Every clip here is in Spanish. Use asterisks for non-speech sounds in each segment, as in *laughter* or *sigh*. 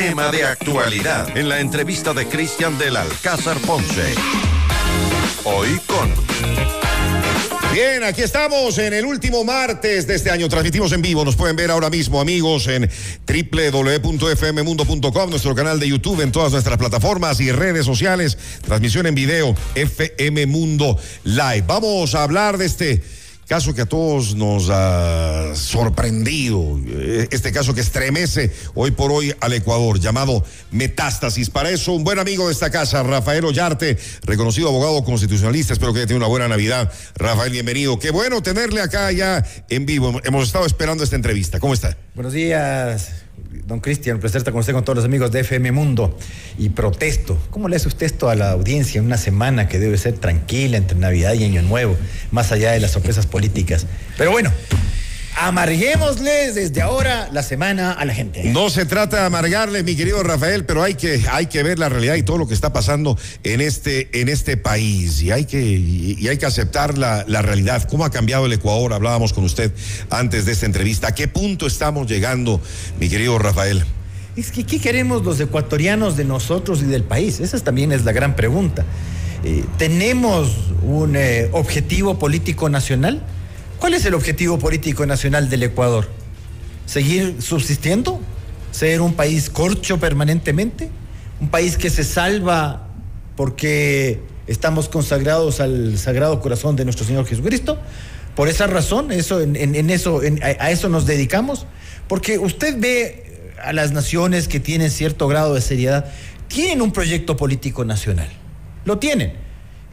Tema de actualidad en la entrevista de Cristian del Alcázar Ponce. Hoy con... Bien, aquí estamos en el último martes de este año. Transmitimos en vivo. Nos pueden ver ahora mismo, amigos, en www.fmmundo.com, nuestro canal de YouTube, en todas nuestras plataformas y redes sociales. Transmisión en video, FM Mundo Live. Vamos a hablar de este caso que a todos nos ha sorprendido, eh, este caso que estremece hoy por hoy al Ecuador, llamado Metástasis. Para eso, un buen amigo de esta casa, Rafael Ollarte, reconocido abogado constitucionalista, espero que haya tenido una buena Navidad. Rafael, bienvenido. Qué bueno tenerle acá ya en vivo. Hemos estado esperando esta entrevista. ¿Cómo está? Buenos días, don Cristian. Un placer estar con usted, con todos los amigos de FM Mundo. Y protesto. ¿Cómo le hace usted esto a la audiencia en una semana que debe ser tranquila entre Navidad y Año Nuevo, más allá de las sorpresas políticas? Pero bueno, amarguémosles desde ahora la semana a la gente. No se trata de amargarle, mi querido Rafael, pero hay que, hay que ver la realidad y todo lo que está pasando en este, en este país. Y hay que, y, y hay que aceptar la, la, realidad. ¿Cómo ha cambiado el Ecuador? Hablábamos con usted antes de esta entrevista. ¿A qué punto estamos llegando, mi querido Rafael? Es que, ¿qué queremos los ecuatorianos de nosotros y del país? Esa también es la gran pregunta. Eh, ¿Tenemos un eh, objetivo político nacional? ¿Cuál es el objetivo político nacional del Ecuador? ¿Seguir subsistiendo? ¿Ser un país corcho permanentemente? ¿Un país que se salva porque estamos consagrados al Sagrado Corazón de nuestro Señor Jesucristo? Por esa razón, eso, en, eso, a eso nos dedicamos. Porque usted ve a las naciones que tienen cierto grado de seriedad, tienen un proyecto político nacional. Lo tienen.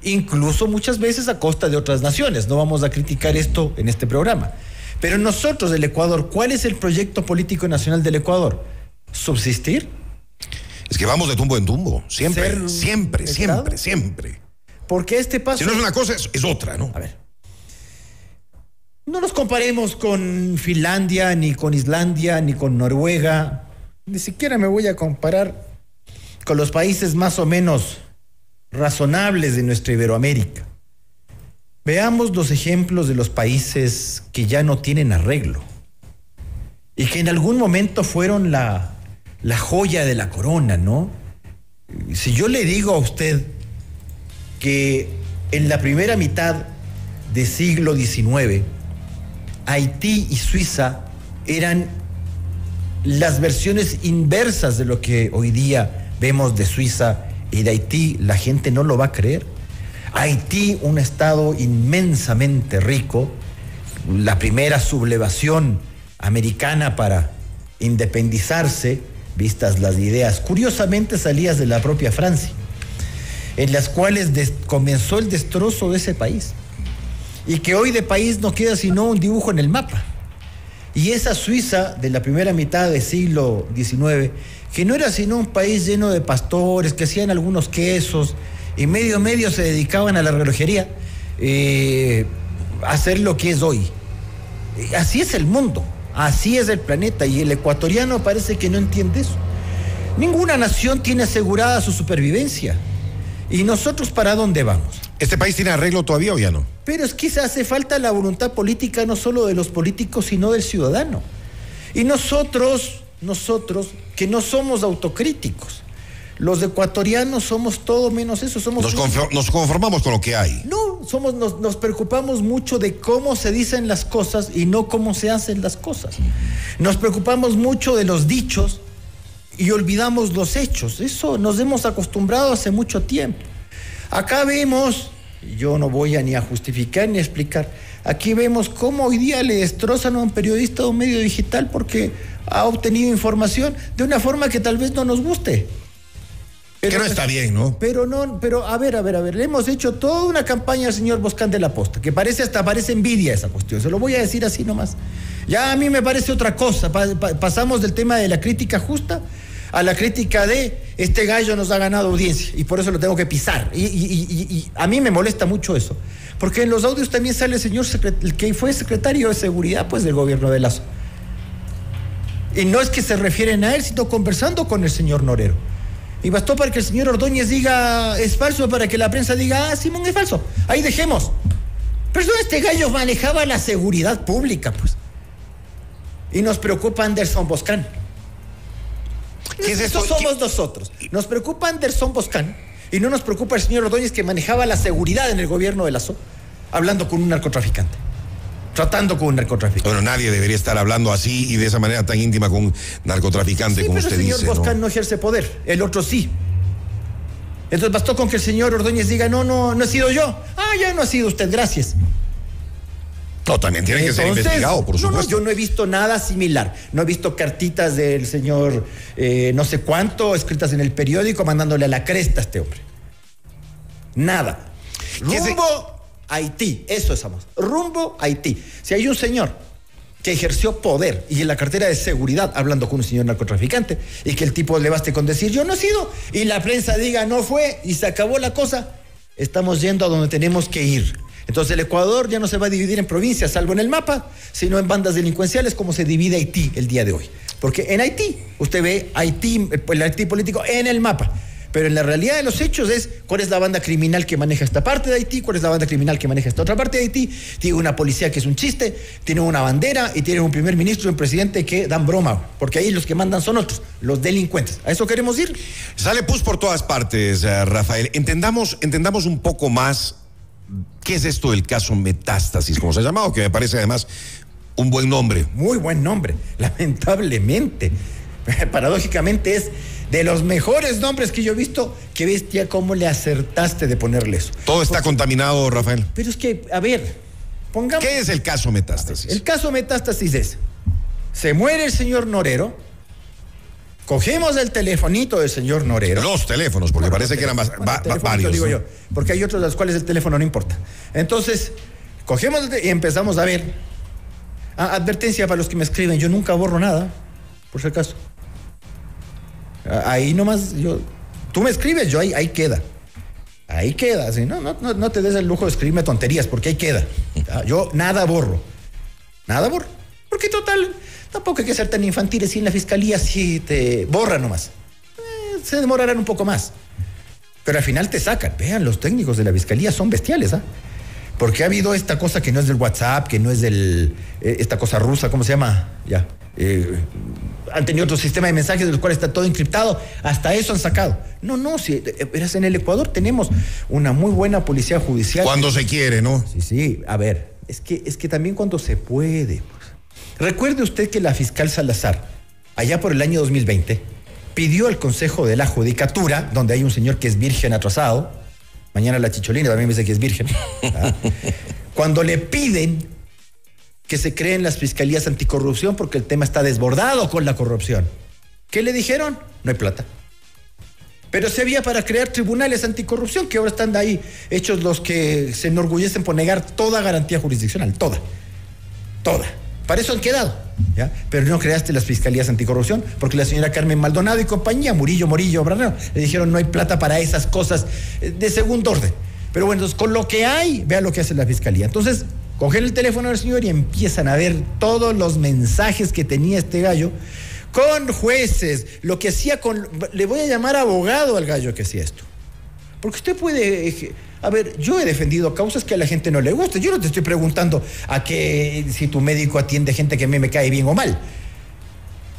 Incluso muchas veces a costa de otras naciones. No vamos a criticar esto en este programa. Pero nosotros del Ecuador, ¿cuál es el proyecto político nacional del Ecuador? ¿Subsistir? Es que vamos de tumbo en tumbo. Siempre, Ser siempre, estado? siempre, siempre. Porque este paso. Si no es una cosa, es, es otra, ¿no? A ver. No nos comparemos con Finlandia, ni con Islandia, ni con Noruega. Ni siquiera me voy a comparar con los países más o menos razonables de nuestra Iberoamérica. Veamos los ejemplos de los países que ya no tienen arreglo y que en algún momento fueron la, la joya de la corona, ¿no? Si yo le digo a usted que en la primera mitad del siglo XIX, Haití y Suiza eran las versiones inversas de lo que hoy día vemos de Suiza y de Haití, la gente no lo va a creer. Haití, un estado inmensamente rico, la primera sublevación americana para independizarse, vistas las ideas curiosamente salidas de la propia Francia, en las cuales comenzó el destrozo de ese país y que hoy de país no queda sino un dibujo en el mapa. Y esa Suiza de la primera mitad del siglo XIX, que no era sino un país lleno de pastores, que hacían algunos quesos, y medio medio se dedicaban a la relojería, eh, a hacer lo que es hoy. Así es el mundo, así es el planeta, y el ecuatoriano parece que no entiende eso. Ninguna nación tiene asegurada su supervivencia. ¿Y nosotros para dónde vamos? ¿Este país tiene arreglo todavía o ya no? Pero es que hace falta la voluntad política no solo de los políticos, sino del ciudadano. Y nosotros, nosotros, que no somos autocríticos, los ecuatorianos somos todo menos eso, somos... Nos, conform nos conformamos con lo que hay. No, somos, nos, nos, preocupamos mucho de cómo se dicen las cosas y no cómo se hacen las cosas. Nos preocupamos mucho de los dichos y olvidamos los hechos. Eso nos hemos acostumbrado hace mucho tiempo. Acá vemos, yo no voy a ni a justificar ni a explicar, aquí vemos cómo hoy día le destrozan a un periodista de un medio digital porque ha obtenido información de una forma que tal vez no nos guste. Pero, que no está bien, ¿no? Pero no, pero a ver, a ver, a ver, le hemos hecho toda una campaña al señor Boscán de la Posta, que parece hasta parece envidia esa cuestión, se lo voy a decir así nomás. Ya a mí me parece otra cosa, pa, pa, pasamos del tema de la crítica justa a la crítica de este gallo nos ha ganado audiencia y por eso lo tengo que pisar. Y, a mí me molesta mucho eso, porque en los audios también sale el señor el que fue secretario de seguridad pues del gobierno de Lazo. Y no es que se refieren a él, sino conversando con el señor Norero. Y bastó para que el señor Ordóñez diga es falso, para que la prensa diga, ah, Simón es falso. Ahí dejemos. Pero este gallo manejaba la seguridad pública, pues. Y nos preocupa Anderson Boscán. ¿Qué es Eso somos nosotros. Nos preocupa Anderson Boscan y no nos preocupa el señor Ordóñez que manejaba la seguridad en el gobierno de Lazo, hablando con un narcotraficante. Tratando con un narcotraficante. Bueno, nadie debería estar hablando así y de esa manera tan íntima con un narcotraficante, Sí, como pero el usted señor dice. ¿no? Boscan ¿no? ejerce poder, el otro sí. Entonces bastó con que el señor Ordóñez diga, no, no, no he sido yo. Ah, ya no ha sido usted, gracias. No, también tiene que ser investigado, por no, no, supuesto. yo no he visto nada similar. No he visto cartitas del señor eh, no sé cuánto escritas en el periódico mandándole a la cresta a este hombre. Nada. ¿Qué se- Rumbo Haití. Eso estamos. Rumbo Haití. Si hay un señor que ejerció poder y en la cartera de seguridad hablando con un señor narcotraficante y que el tipo le baste con decir yo no he sido y la prensa diga no fue y se acabó la cosa, estamos yendo a donde tenemos que ir. Entonces el Ecuador ya no se va a dividir en provincias, salvo en el mapa, sino en bandas delincuenciales como se divide Haití el día de hoy. Porque en Haití, usted ve Haití, el Haití político en el mapa. Pero en la realidad de los hechos es cuál es la banda criminal que maneja esta parte de Haití, cuál es la banda criminal que maneja esta otra parte de Haití. Tiene una policía que es un chiste, tiene una bandera y tiene un primer ministro y un presidente que dan broma, porque ahí los que mandan son otros, los delincuentes. ¿A eso queremos ir? Sale pus por todas partes, eh, Rafael. Entendamos, entendamos un poco más qué es esto del caso Metástasis, como se ha llamado, que me parece además un buen nombre. Muy buen nombre, lamentablemente. *laughs* Paradójicamente es de los mejores nombres que yo he visto. Qué bestia, cómo le acertaste de ponerle eso. Todo está contaminado, Rafael. Pero es que, a ver, pongamos. ¿Qué es el caso Metástasis? El caso metástasis es, se muere el señor Norero, cogemos el telefonito del señor Norero. Los teléfonos, porque parece que eran más- Bueno, va- varios. digo ¿no? yo, porque hay otros de los cuales el teléfono no importa. Entonces, cogemos el y empezamos a ver. Ah, advertencia para los que me escriben, yo nunca borro nada, por si acaso. Ah, Ahí nomás, yo, tú me escribes, yo ahí, ahí queda. Ahí queda, ¿sí? no, no, no, no te des el lujo de escribirme tonterías, porque ahí queda. Ah, Yo nada borro. Nada borro. Porque total, tampoco hay que ser tan infantiles y en la fiscalía sí te borra nomás. Eh, se demorarán un poco más. Pero al final te sacan. Vean, los técnicos de la fiscalía son bestiales, ¿ah? Porque ha habido esta cosa que no es del WhatsApp, que no es del. eh, esta cosa rusa, ¿cómo se llama? Ya. eh, han tenido otro sistema de mensajes de los cuales está todo encriptado. Hasta eso han sacado. No, no, si eh, verás, en el Ecuador tenemos una muy buena policía judicial. Cuando se quiere, ¿no? Sí, sí, a ver, es que, es que también cuando se puede. Recuerde usted que la fiscal Salazar, allá por el año 2020, pidió al Consejo de la Judicatura, donde hay un señor que es virgen atrasado, mañana la chicholina también me dice que es virgen, ¿ah? *laughs* cuando le piden que se creen las fiscalías anticorrupción porque el tema está desbordado con la corrupción. ¿Qué le dijeron? No hay plata. Pero se había para crear tribunales anticorrupción, que ahora están de ahí hechos los que se enorgullecen por negar toda garantía jurisdiccional, toda, toda. Para eso han quedado, ¿ya? Pero no creaste las fiscalías anticorrupción, porque la señora Carmen Maldonado y compañía, Murillo, Morillo, Branero, le dijeron no hay plata para esas cosas eh, de segundo orden. Pero bueno, con lo que hay, vea lo que hace la fiscalía. Entonces, cogen el teléfono del señor y empiezan a ver todos los mensajes que tenía este gallo con jueces, lo que hacía con... Le voy a llamar abogado al gallo que hacía esto. Porque usted puede... A ver, yo he defendido causas que a la gente no le gusta. Yo no te estoy preguntando a que si tu médico atiende gente que a mí me cae bien o mal.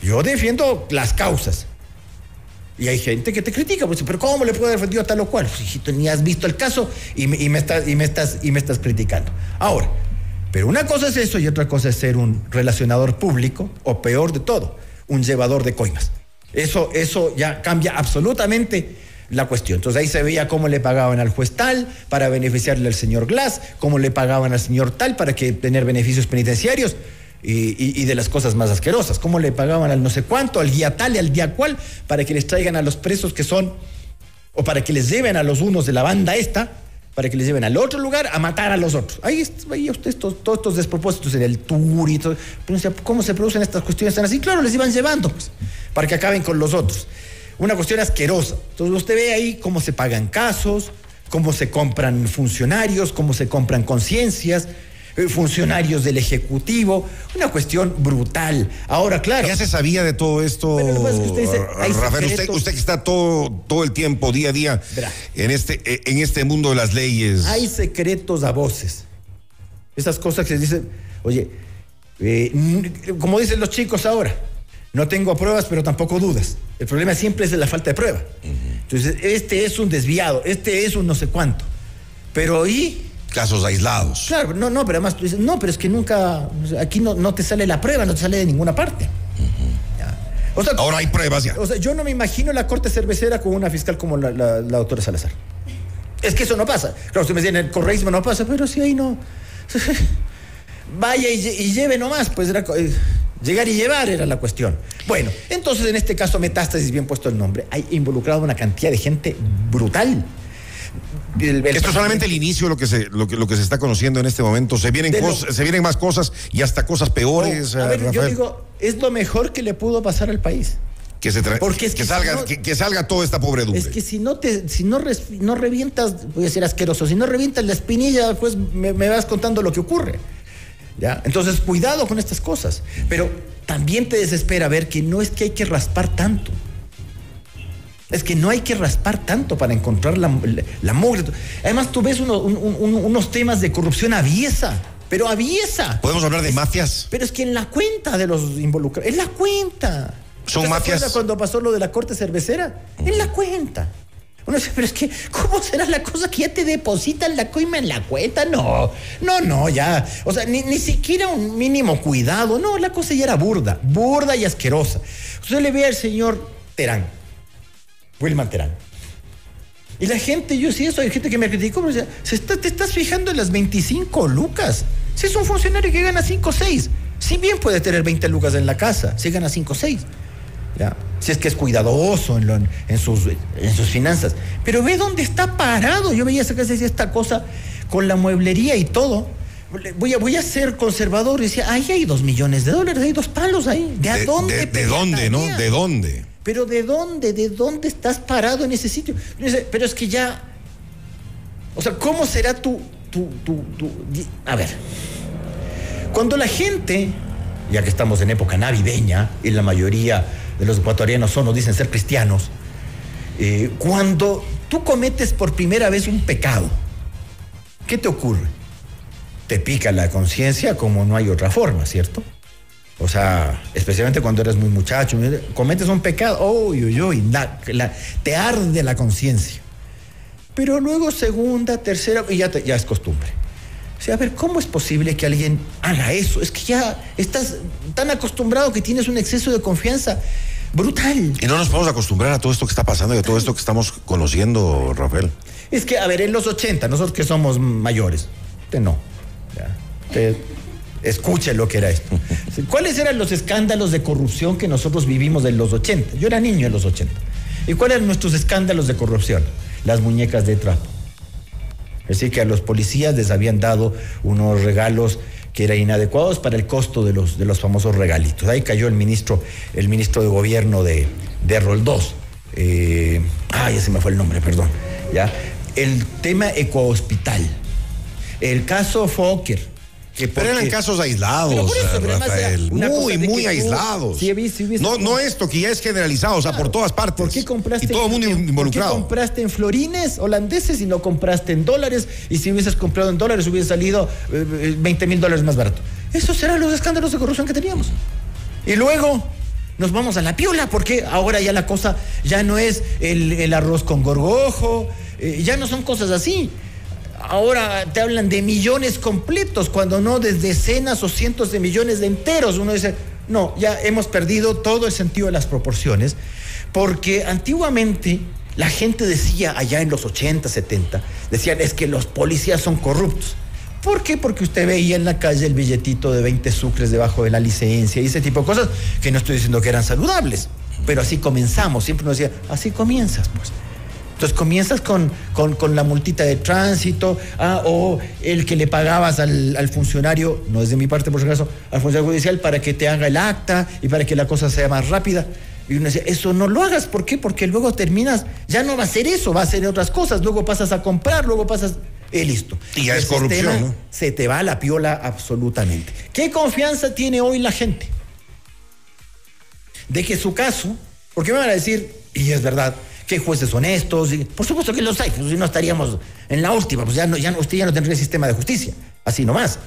Yo defiendo las causas. Y hay gente que te critica, pues, pero ¿cómo le puedo defendido a tal o cual? Pues, hijito, ni has visto el caso y me, y me estás, y, me estás, y me estás criticando. Ahora, pero una cosa es eso y otra cosa es ser un relacionador público, o peor de todo, un llevador de coimas. Eso, eso ya cambia absolutamente la cuestión. Entonces ahí se veía cómo le pagaban al juez tal para beneficiarle al señor Glass, cómo le pagaban al señor tal para que tener beneficios penitenciarios y, de las cosas más asquerosas, cómo le pagaban al no sé cuánto, al día tal y al día cual, para que les traigan a los presos que son, o para que les lleven a los unos de la banda esta, para que les lleven al otro lugar a matar a los otros. Ahí usted estos, todos estos despropósitos en el tour y todo. ¿cómo se producen estas cuestiones tan así? Claro, les iban llevando, pues, para que acaben con los otros. Una cuestión asquerosa. Entonces usted ve ahí cómo se pagan casos, cómo se compran funcionarios, cómo se compran conciencias, eh, funcionarios del Ejecutivo. Una cuestión brutal. Ahora, claro. Ya se sabía de todo esto, es que usted dice, Rafael. Usted, que está todo, todo el tiempo, día a día, Verá. en este, eh, en este mundo de las leyes. Hay secretos a voces. Esas cosas que se dicen, oye, eh, como dicen los chicos ahora, no tengo pruebas, pero tampoco dudas. El problema siempre es de la falta de prueba. Entonces, este es un desviado, este es un no sé cuánto. Pero ¿y? Casos aislados. Claro, no, no, pero además tú dices, no, pero es que nunca, aquí no, no te sale la prueba, no te sale de ninguna parte. Ya. O sea, Ahora hay pruebas ya. o sea, yo no me imagino la corte cervecera con una fiscal como la, la- la doctora Salazar. Es que eso no pasa. Claro, usted me dice, en el correísmo no pasa, pero si ahí no. *laughs* Vaya y, y lleve nomás, pues era eh, llegar y llevar era la cuestión. Bueno, entonces en este caso Metástasis, bien puesto el nombre, hay involucrado una cantidad de gente brutal. El- el- Esto es solamente el inicio de lo que se, lo que, lo que se está conociendo en este momento. Se vienen, lo- se vienen más cosas y hasta cosas peores, Oh, a eh, ver, yo digo, es lo mejor que le pudo pasar al país. que, se tra- porque es que que salga, si no- que, que salga toda esta pobredumbre. Es que si no te, si no, res- no revientas, voy a ser asqueroso, si no revientas la espinilla, pues me, me vas contando lo que ocurre. ¿Ya? Entonces, cuidado con estas cosas. Pero también te desespera ver que no es que hay que raspar tanto. Es que no hay que raspar tanto para encontrar la, la, la mugre. Además, tú ves uno- un- un- unos temas de corrupción aviesa, pero aviesa. ¿Podemos hablar de mafias? Pero es que en la cuenta de los involucrados, en la cuenta. Son ¿Usted se mafias. cuando pasó lo de la corte cervecera? En la cuenta. Uno dice, pero es que, ¿cómo será la cosa que ya te depositan la coima en la cuenta? No, no, no, ya. O sea, ni, ni siquiera un mínimo cuidado. No, la cosa ya era burda, burda y asquerosa. Usted le ve al señor Terán, Wilman Terán. Y la gente, yo sí, eso, hay gente que me criticó, pero decía, se está, te estás fijando en las 25 lucas. Si es un funcionario que gana 5 o 6, si bien puede tener 20 lucas en la casa, si gana 5 o 6. ¿ya? Si es que es cuidadoso en, lo- en sus, en sus finanzas. Pero ve dónde está parado. Yo veía esa casa y decía esta cosa con la mueblería y todo. Voy a, voy a ser conservador. Y decía, ahí hay dos millones de dólares, hay dos palos ahí. ¿De, a ¿De, dónde? de- de dónde, no? ¿De dónde? Pero ¿de dónde? ¿De dónde estás parado en ese sitio? Pero es que ya. O sea, ¿cómo será tu, tu, tu, tu- A ver. Cuando la gente, ya que estamos en época navideña y la mayoría de los ecuatorianos son o dicen ser cristianos, eh, cuando tú cometes por primera vez un pecado, ¿qué te ocurre? Te pica la conciencia como no hay otra forma, ¿cierto? O sea, especialmente cuando eres muy muchacho, cometes un pecado, uy, uy, te arde la conciencia. Pero luego segunda, tercera, y ya es costumbre. O sea, a ver, ¿cómo es posible que alguien haga eso? Es que ya estás tan acostumbrado que tienes un exceso de confianza brutal. Y no nos podemos acostumbrar a todo esto que está pasando y a todo esto que estamos conociendo, Rafael. Es que, a ver, en los 80, nosotros que somos mayores, usted no. ya, usted escuche lo que era esto. *laughs* ¿Cuáles eran los escándalos de corrupción que nosotros vivimos en los 80? Yo era niño en los 80. ¿Y cuáles eran nuestros escándalos de corrupción? Las muñecas de trapo. Es decir, que a los policías les habían dado unos regalos que eran inadecuados para el costo de los, de los famosos regalitos. Ahí cayó el ministro, el ministro de gobierno de, de Roldós. Eh, ah, ya se me fue el nombre, perdón. ¿ya? El tema ecohospital. El caso Fokker. Que Pero eran casos aislados, Pero por eso, eh, pero además era Rafael. Muy, muy aislados. Sí, he visto- he visto- no, no esto, que ya es generalizado, o sea, por todas partes. ¿Por qué compraste Y todo el mundo en- ¿Por qué involucrado. compraste en florines holandeses y no compraste en dólares? Y si hubieses comprado en dólares hubiese salido eh, eh, 20 mil dólares más barato. Esos eran los escándalos de corrupción que teníamos. Y luego nos vamos a la piola porque ahora ya la cosa ya no es el, el arroz con gorgojo, eh, ya no son cosas así. Ahora te hablan de millones completos, cuando no de decenas o cientos de millones de enteros. Uno dice, no, ya hemos perdido todo el sentido de las proporciones, porque antiguamente la gente decía, allá en los 80, 70, decían, es que los policías son corruptos. ¿Por qué? Porque usted veía en la calle el billetito de 20 sucres debajo de la licencia y ese tipo de cosas, que no estoy diciendo que eran saludables, pero así comenzamos. Siempre nos decía, así comienzas, pues. Entonces comienzas con, con, con la multita de tránsito, ah, o el que le pagabas al, al funcionario, no es de mi parte por si acaso, al funcionario judicial para que te haga el acta y para que la cosa sea más rápida. Y uno decía, eso no lo hagas, ¿por qué? Porque luego terminas, ya no va a ser eso, va a ser otras cosas, luego pasas a comprar, luego pasas, y listo. Y ya El es corrupción. Se te va la piola absolutamente. ¿Qué confianza tiene hoy la gente? de que su caso, porque me van a decir, y es verdad, que hay jueces honestos, y por supuesto que los hay, pues si no estaríamos en la última, pues ya no, ya no- usted ya no tendría sistema de justicia, así nomás.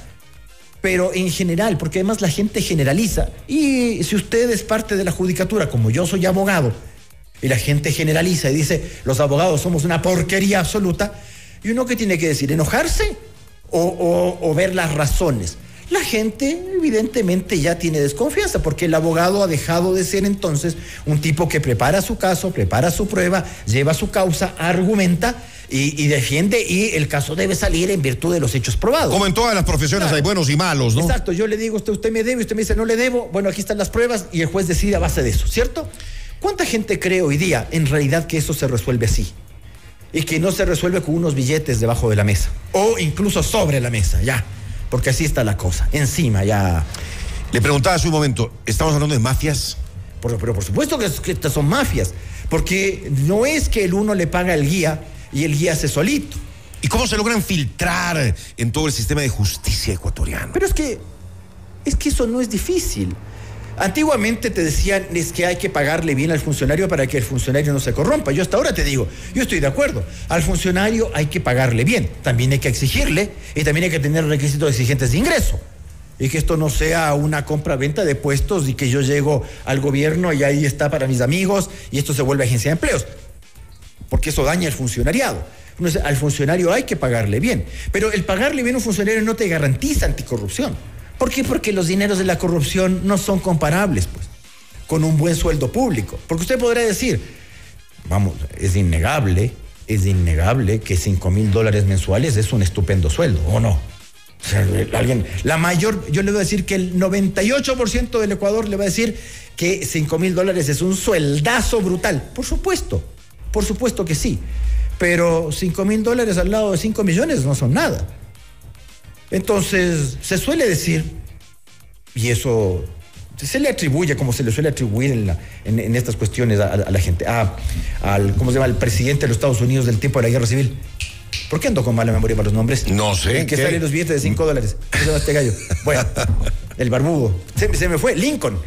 pero en general, porque además la gente generaliza. Y si usted es parte de la judicatura, como yo soy abogado, y la gente generaliza y dice, los abogados somos una porquería absoluta, y uno que tiene que decir, enojarse o, o ver las razones. La gente evidentemente ya tiene desconfianza porque el abogado ha dejado de ser entonces un tipo que prepara su caso, prepara su prueba, lleva su causa, argumenta y, defiende y el caso debe salir en virtud de los hechos probados. Como en todas las profesiones hay buenos y malos, ¿no? Exacto, yo le digo a usted, usted me debe, usted me dice no le debo, bueno, aquí están las pruebas y el juez decide a base de eso, ¿cierto? ¿Cuánta gente cree hoy día en realidad que eso se resuelve así? Y que no se resuelve con unos billetes debajo de la mesa o incluso sobre la mesa, ya porque así está la cosa. Encima ya. Le preguntaba hace un momento, ¿estamos hablando de mafias? pero por supuesto que, estas son mafias, porque no es que el uno le paga al guía y el guía hace solito. ¿Y cómo se logran filtrar en todo el sistema de justicia ecuatoriano? Pero es que, es que eso no es difícil. Antiguamente te decían es que hay que pagarle bien al funcionario para que el funcionario no se corrompa. Yo hasta ahora te digo, yo estoy de acuerdo. Al funcionario hay que pagarle bien. También hay que exigirle y también hay que tener requisitos exigentes de ingreso. Y que esto no sea una compra-venta de puestos y que yo llego al gobierno y ahí está para mis amigos y esto se vuelve agencia de empleos. Porque eso daña al funcionariado. Al funcionario hay que pagarle bien. Pero el pagarle bien a un funcionario no te garantiza anticorrupción. ¿Por qué? Porque los dineros de la corrupción no son comparables, pues, con un buen sueldo público. Porque usted podrá decir, vamos, es innegable, es innegable que 5 mil dólares mensuales es un estupendo sueldo, ¿o no? Alguien, la mayor, yo le voy a decir que el 98% del Ecuador le va a decir que 5 mil dólares es un sueldazo brutal. Por supuesto, por supuesto que sí. Pero 5 mil dólares al lado de 5 millones no son nada. Entonces, se suele decir, y eso se le atribuye, como se le suele atribuir en, estas cuestiones a, la gente, al, ¿cómo se llama?, al presidente de los Estados Unidos del tiempo de la guerra civil. ¿Por qué ando con mala memoria para los nombres? No sé. Que salen los billetes de 5 dólares. ¿Qué se este gallo? Bueno, el barbudo. Se, me fue. Lincoln.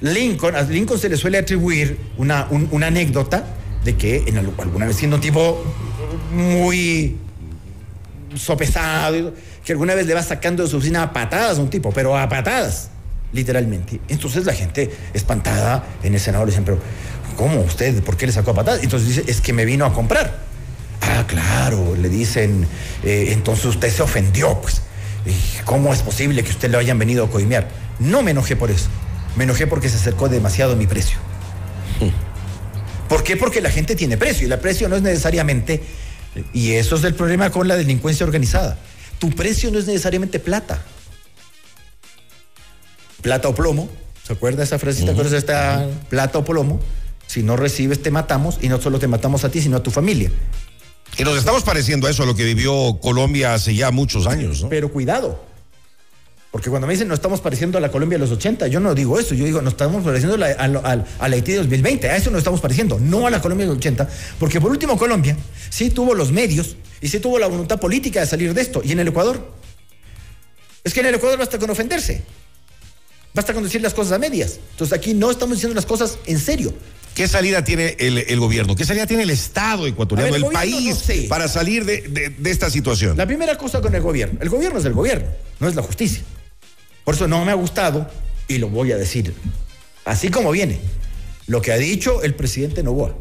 Lincoln, a Lincoln se le suele atribuir una, una anécdota de que en alguna vez siendo un tipo muy sopesado que alguna vez le va sacando de su oficina a patadas a un tipo, pero a patadas, literalmente. Entonces la gente espantada en el Senado le dicen, pero ¿cómo usted? ¿Por qué le sacó a patadas? Entonces dice, es que me vino a comprar. Ah, claro, le dicen, eh, entonces usted se ofendió, pues. ¿Cómo es posible que usted le hayan venido a coimear? No me enojé por eso. Me enojé porque se acercó demasiado a mi precio. ¿Por qué? Porque la gente tiene precio y el precio no es necesariamente, y eso es el problema con la delincuencia organizada tu precio no es necesariamente plata. Plata o plomo, ¿se acuerda esa frasecita? Uh esta plata o plomo? Si no recibes, te matamos y no solo te matamos a ti, sino a tu familia. Y nos estamos pareciendo a eso, a lo que vivió Colombia hace ya muchos años, ¿no? Pero cuidado, porque cuando me dicen nos estamos pareciendo a la Colombia de los 80, yo no digo eso, yo digo nos estamos pareciendo a la, a, Haití de 2020, a eso nos estamos pareciendo, no a la Colombia de los 80, porque por último Colombia sí tuvo los medios y sí tuvo la voluntad política de salir de esto. ¿Y en el Ecuador? Es que en el Ecuador basta con ofenderse, basta con decir las cosas a medias. Entonces aquí no estamos diciendo las cosas en serio. ¿Qué salida tiene el, gobierno? ¿Qué salida tiene el Estado ecuatoriano, el, país, para salir de esta situación? La primera cosa con el gobierno, el gobierno es el gobierno, no es la justicia. Por eso no me ha gustado, y lo voy a decir, así como viene, lo que ha dicho el presidente Novoa.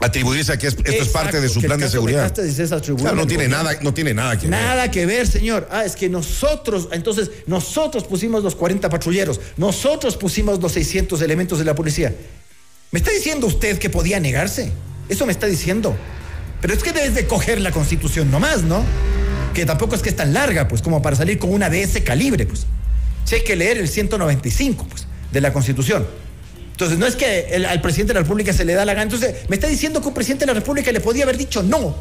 Atribuirse a que esto es parte de su plan de seguridad. no tiene nada, no tiene nada que ver. Nada que ver, señor. Ah, es que nosotros, entonces, nosotros pusimos los 40 patrulleros, nosotros pusimos los 600 elementos de la policía. ¿Me está diciendo usted que podía negarse? Eso me está diciendo. Pero es que debes de coger la constitución nomás, ¿no? Que tampoco es que es tan larga, pues, como para salir con una de ese calibre, pues. Si hay que leer el 195 pues, de la Constitución. Entonces, no es que al presidente de la República se le da la gana. Entonces, me está diciendo que un presidente de la República le podía haber dicho no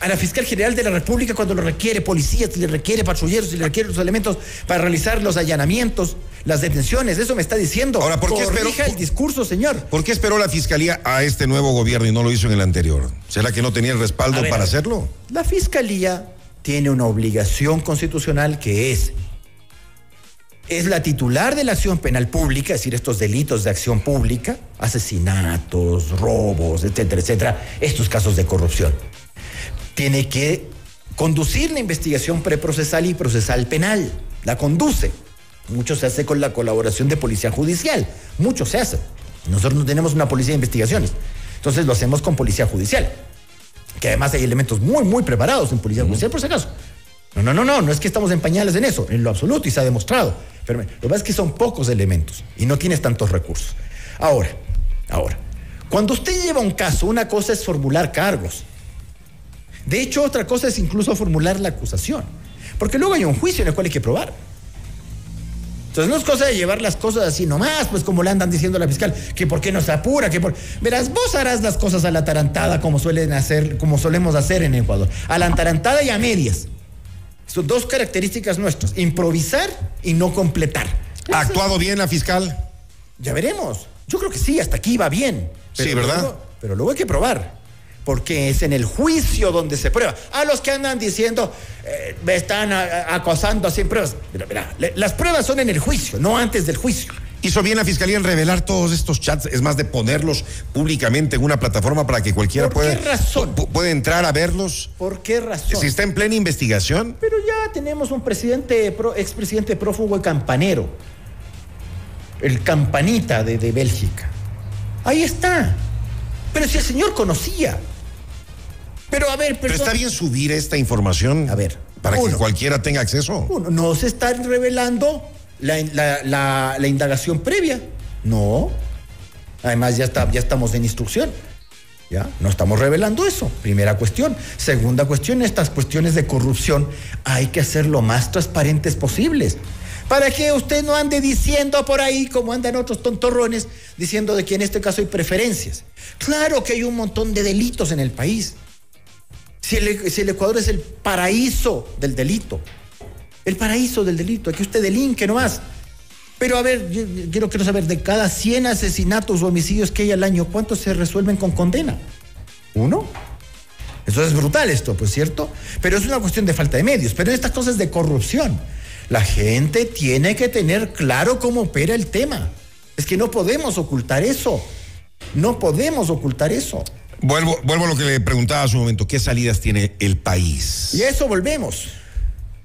a la fiscal general de la República cuando lo requiere policías, si le requiere patrulleros, si le requiere los elementos para realizar los allanamientos, las detenciones. Eso me está diciendo. Ahora, ¿por qué esperó el discurso, señor? ¿Por qué esperó la fiscalía a este nuevo gobierno y no lo hizo en el anterior? ¿Será que no tenía el respaldo para hacerlo? La fiscalía tiene una obligación constitucional que es es la titular de la acción penal pública, es decir, estos delitos de acción pública, asesinatos, robos, etcétera, etcétera, estos casos de corrupción. Tiene que conducir la investigación preprocesal y procesal penal. La conduce. Mucho se hace con la colaboración de policía judicial. Mucho se hace. Nosotros no tenemos una policía de investigaciones. Entonces lo hacemos con policía judicial. Que además hay elementos muy, muy preparados en policía judicial, por si acaso. No, no, no, no, no es que estamos en pañales en eso, en lo absoluto y se ha demostrado. Pero lo que pasa es que son pocos elementos y no tienes tantos recursos. Ahora, ahora, cuando usted lleva un caso, una cosa es formular cargos. De hecho, otra cosa es incluso formular la acusación. Porque luego hay un juicio en el cual hay que probar. Entonces no es cosa de llevar las cosas así nomás, pues como le andan diciendo a la fiscal, que por qué no se apura, que por... Verás, vos harás las cosas a la tarantada como suelen hacer, como solemos hacer en Ecuador. A la tarantada y a medias. Son dos características nuestras, improvisar y no completar. ¿Ha actuado bien la fiscal? Ya veremos. Yo creo que sí, hasta aquí va bien. Sí, ¿verdad? luego- pero luego hay que probar. Porque es en el juicio donde se prueba. A los que andan diciendo, eh, me están a- a- acosando sin pruebas. Mira, mira, le- las pruebas son en el juicio, no antes del juicio. ¿Hizo bien la fiscalía en revelar todos estos chats? Es más, de ponerlos públicamente en una plataforma para que cualquiera ¿Por qué razón? puede entrar a verlos. ¿Por qué razón? Si está en plena investigación, Pero ya tenemos un presidente, expresidente prófugo y campanero. El campanita de, de Bélgica. Ahí está. Pero si el señor conocía. Pero a ver, pero perdón. está bien subir esta información. A ver, Para que cualquiera tenga acceso. Uno, no se está revelando la, la- la- indagación previa. No. Además, ya, está, ya estamos en instrucción. ¿Ya? No estamos revelando eso. Primera cuestión. Segunda cuestión, estas cuestiones de corrupción hay que hacer lo más transparentes posibles. Para que usted no ande diciendo por ahí, como andan otros tontorrones, diciendo de que en este caso hay preferencias. Claro que hay un montón de delitos en el país. Si el, si el Ecuador es el paraíso del delito. El paraíso del delito. Aquí usted delinque nomás. Pero a ver, yo, yo quiero, quiero saber, de cada 100 asesinatos o homicidios que hay al año, ¿cuántos se resuelven con condena? ¿Uno? Eso es brutal esto, pues cierto. Pero es una cuestión de falta de medios. Pero estas cosas de corrupción. La gente tiene que tener claro cómo opera el tema. Es que no podemos ocultar eso. No podemos ocultar eso. Vuelvo, vuelvo a lo que le preguntaba hace un momento. ¿Qué salidas tiene el país? Y a eso volvemos.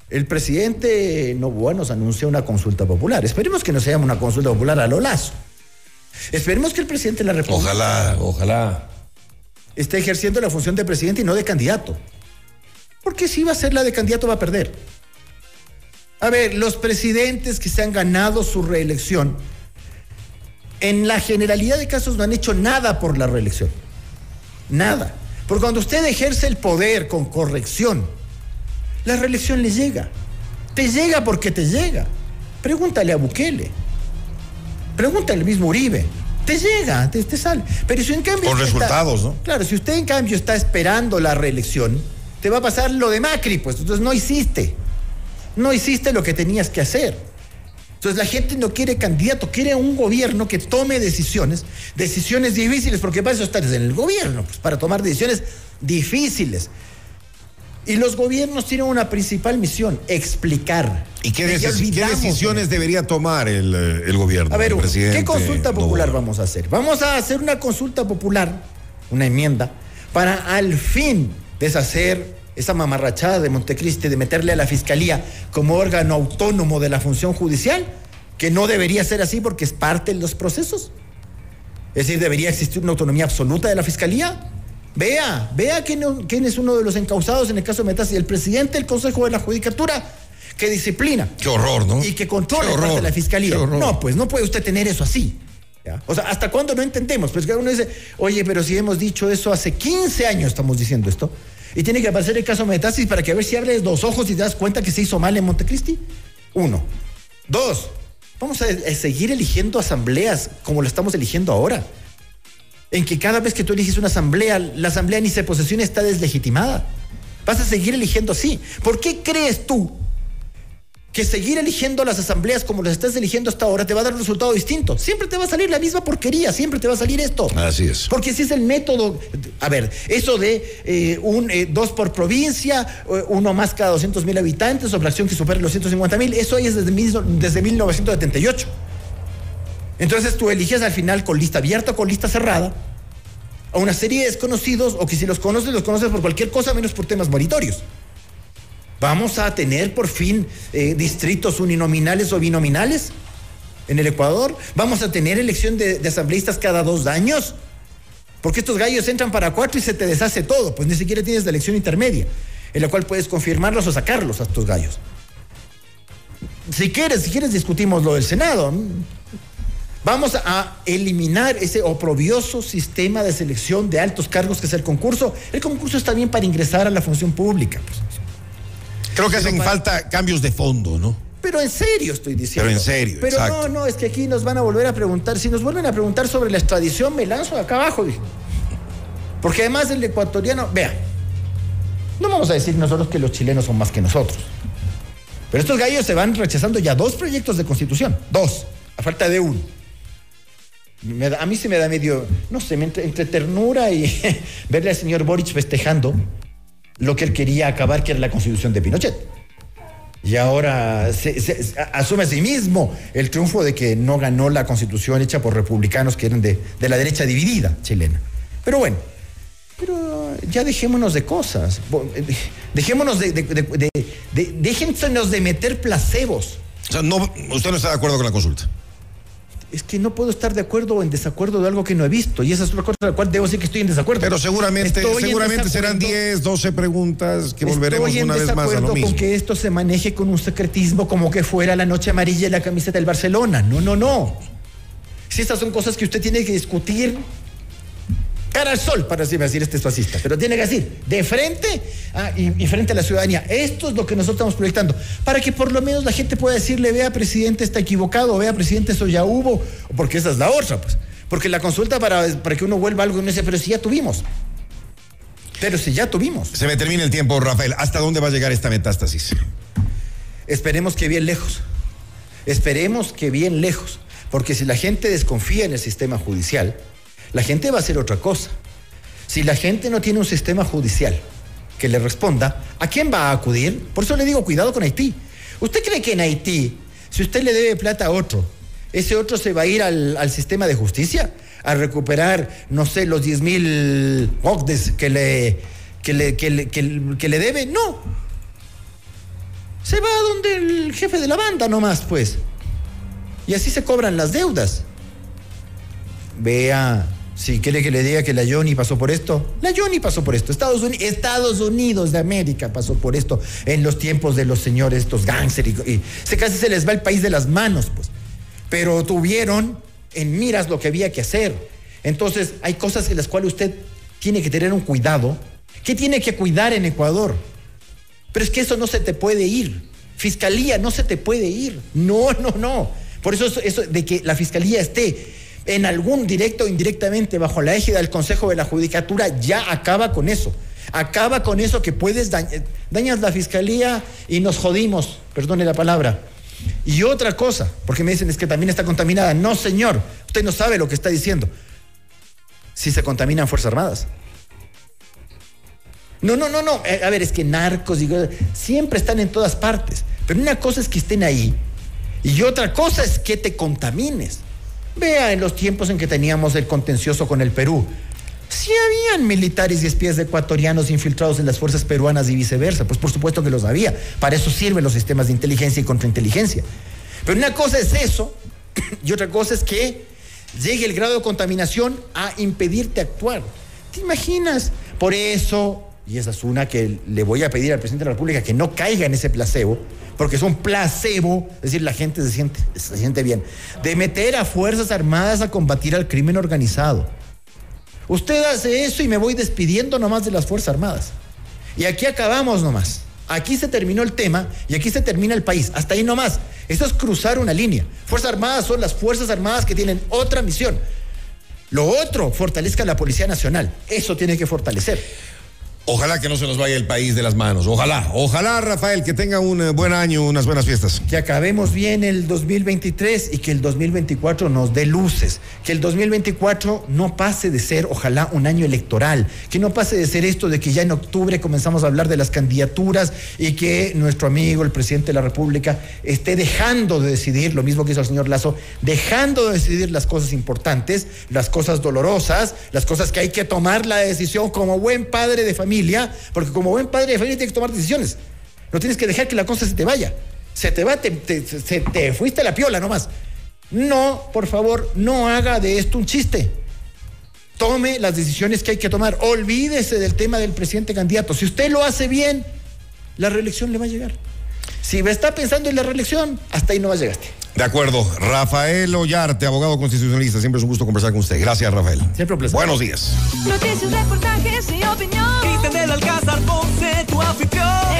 El presidente Novoa nos anunció una consulta popular. Esperemos que no sea una consulta popular a lo lazo. Esperemos que el presidente de la República Ojalá, ojalá. esté ejerciendo la función de presidente y no de candidato. Porque si va a ser la de candidato va a perder. A ver, los presidentes que se han ganado su reelección, en la generalidad de casos no han hecho nada por la reelección. Nada. Porque cuando usted ejerce el poder con corrección, la reelección le llega. Te llega porque te llega. Pregúntale a Bukele. Pregúntale al mismo Uribe. Te llega, te, te sale. Pero si en cambio. Con está- resultados, ¿no? Claro, si usted en cambio está esperando la reelección, te va a pasar lo de Macri, pues. Entonces no hiciste. No hiciste lo que tenías que hacer. Entonces la gente no quiere candidato, quiere un gobierno que tome decisiones, decisiones difíciles, porque para eso estás en el gobierno, pues para tomar decisiones difíciles. Y los gobiernos tienen una principal misión, explicar. ¿Y qué, decis- decisiones debería tomar el, eh, el gobierno? a ver, presidente ¿qué consulta popular vamos a hacer? Vamos a hacer una consulta popular, una enmienda, para al fin deshacer esa mamarrachada de Montecristi de meterle a la fiscalía como órgano autónomo de la función judicial, que no debería ser así porque es parte de los procesos. Es decir, debería existir una autonomía absoluta de la fiscalía. Vea, vea quién, quién es uno de los encausados en el caso de Metástasis, el presidente del Consejo de la Judicatura, que disciplina Qué horror, ¿no? y que controla parte horror, de la fiscalía. qué horror. No, pues no puede usted tener eso así. ¿ya? O sea, ¿hasta cuándo no entendemos? Pues que uno dice, oye, pero si hemos dicho eso hace 15 años, estamos diciendo esto, y tiene que aparecer el caso Metástasis para que a ver si abres los ojos y te das cuenta que se hizo mal en Montecristi. Uno. Dos. Vamos a, a seguir eligiendo asambleas como lo estamos eligiendo ahora. En que cada vez que tú eliges una asamblea, la asamblea ni se posesiona está deslegitimada. Vas a seguir eligiendo así. ¿Por qué crees tú que seguir eligiendo las asambleas como las estás eligiendo hasta ahora te va a dar un resultado distinto. Siempre te va a salir la misma porquería, siempre te va a salir esto. Así es. Porque ese es el método. A ver, eso de eh, un, eh, dos por provincia, eh, uno más cada 200 mil habitantes, o fracción que supere los 150 mil, eso ahí es desde, mil- desde 1978. Entonces tú eliges al final con lista abierta o con lista cerrada a una serie de desconocidos, o que si los conoces, los conoces por cualquier cosa menos por temas meritorios. ¿Vamos a tener por fin eh, distritos uninominales o binominales en el Ecuador? ¿Vamos a tener elección de, de asambleístas cada dos años? Porque estos gallos entran para cuatro y se te deshace todo, pues ni siquiera tienes la elección intermedia, en la cual puedes confirmarlos o sacarlos a estos gallos. Si quieres, si quieres discutimos lo del Senado. Vamos a eliminar ese oprobioso sistema de selección de altos cargos que es el concurso. El concurso está bien para ingresar a la función pública. Creo que hacen para- falta cambios de fondo, ¿no? Pero en serio estoy diciendo. Pero en serio, Pero exacto. no, no, es que aquí nos van a volver a preguntar. Si nos vuelven a preguntar sobre la extradición, me lanzo acá abajo. dije. Porque además el ecuatoriano, vea, no vamos a decir nosotros que los chilenos son más que nosotros. Pero estos gallos se van rechazando ya dos proyectos de constitución. Dos, a falta de uno. A mí se me da medio, no sé, entre, ternura y *laughs* verle al señor Boric festejando lo que él quería acabar, que era la constitución de Pinochet. Y ahora asume a sí mismo el triunfo de que no ganó la constitución hecha por republicanos que eran de, de la derecha dividida chilena. Pero bueno, pero ya dejémonos de cosas. Eh, Dejémonos de, de, de- de meter placebos. O sea, no, usted no está de acuerdo con la consulta. Es que no puedo estar de acuerdo o en desacuerdo de algo que no he visto. Y esa es una cosa de la cual debo decir que estoy en desacuerdo. Pero seguramente, Estoy seguramente serán desacuerdo. 10, 12 preguntas que volveremos Estoy en una vez más a lo mismo. con que esto se maneje con un secretismo como que fuera la noche amarilla y la camiseta del Barcelona. No, no, no. Si estas son cosas que usted tiene que discutir cara al sol, para así decir este es fascista, pero tiene que decir de frente ah, y, y frente a la ciudadanía. Esto es lo que nosotros estamos proyectando, para que por lo menos la gente pueda decirle, vea, presidente, está equivocado, vea, presidente, eso ya hubo, porque esa es la otra, pues. Porque la consulta para, para que uno vuelva a algo y uno dice, pero si ya tuvimos. Pero si ya tuvimos. Se me termina el tiempo, Rafael. ¿Hasta dónde va a llegar esta metástasis? Esperemos que bien lejos. Esperemos que bien lejos. Porque si la gente desconfía en el sistema judicial, la gente va a hacer otra cosa. Si la gente no tiene un sistema judicial que le responda, ¿a quién va a acudir? Por eso le digo, cuidado con Haití. ¿Usted cree que en Haití, si usted le debe plata a otro, ese otro se va a ir al, sistema de justicia a recuperar, no sé, los 10 mil ogdes que le, que, le, que, le, que le- que le debe? No, se va a donde el jefe de la banda nomás, pues. Y así se cobran las deudas. Vea, si quiere que le diga que la Johnny pasó por esto, la Johnny pasó por esto. Estados, Uni- Estados Unidos de América pasó por esto en los tiempos de los señores, estos gánster y, y se casi se les va el país de las manos, pues. Pero tuvieron en miras lo que había que hacer. Entonces, hay cosas en las cuales usted tiene que tener un cuidado. ¿Qué tiene que cuidar en Ecuador? Pero es que eso no se te puede ir. Fiscalía no se te puede ir. No, no, no. Por eso, eso de que la fiscalía esté en algún directo o indirectamente bajo la égida del Consejo de la Judicatura ya acaba con eso. Acaba con eso que puedes dañar. La fiscalía y nos jodimos, perdone la palabra. Y otra cosa, porque me dicen es que también está contaminada. No, señor, usted no sabe lo que está diciendo. Si se contaminan Fuerzas Armadas. No, no, no, no. Eh, A ver, es que narcos y siempre están en todas partes. Pero una cosa es que estén ahí y otra cosa es que te contamines. Vea en los tiempos en que teníamos el contencioso con el Perú. Sí habían militares y espías ecuatorianos infiltrados en las fuerzas peruanas y viceversa. Pues por supuesto que los había. Para eso sirven los sistemas de inteligencia y contrainteligencia. Pero una cosa es eso *clears throat* y otra cosa es que llegue el grado de contaminación a impedirte actuar. ¿Te imaginas? Por eso, y esa es una que le voy a pedir al presidente de la República que no caiga en ese placebo, porque es un placebo, es decir, la gente se siente, se siente bien, de meter a Fuerzas Armadas a combatir al crimen organizado. Usted hace eso y me voy despidiendo nomás de las Fuerzas Armadas. Y aquí acabamos nomás. Aquí se terminó el tema y aquí se termina el país. Hasta ahí nomás. Eso es cruzar una línea. Fuerzas Armadas son las Fuerzas Armadas que tienen otra misión. Lo otro, fortalezca la Policía Nacional. Eso tiene que fortalecer. Ojalá que no se nos vaya el país de las manos. Ojalá, ojalá, Rafael, que tenga un eh, buen año, unas buenas fiestas. Que acabemos bien el 2023 y que el 2024 nos dé luces. Que el 2024 no pase de ser, ojalá, un año electoral. Que no pase de ser esto de que ya en octubre comenzamos a hablar de las candidaturas y que nuestro amigo, el presidente de la República, esté dejando de decidir, lo mismo que hizo el señor Lazo, dejando de decidir las cosas importantes, las cosas dolorosas, las cosas que hay que tomar la decisión como buen padre de familia, porque como buen padre de familia tiene que tomar decisiones. No tienes que dejar que la cosa se te vaya. Se te va, te- se te fuiste a la piola nomás. No, por favor, no haga de esto un chiste. Tome las decisiones que hay que tomar. Olvídese del tema del presidente candidato. Si usted lo hace bien, la reelección le va a llegar. Si está pensando en la reelección, hasta ahí no va llegaste. De acuerdo. Rafael Ollarte, abogado constitucionalista. Siempre es un gusto conversar con usted. Gracias, Rafael. Siempre un placer. Buenos días. Noticias, reportajes y opinión. Cristian del Alcázar Ponce, tu anfitrión.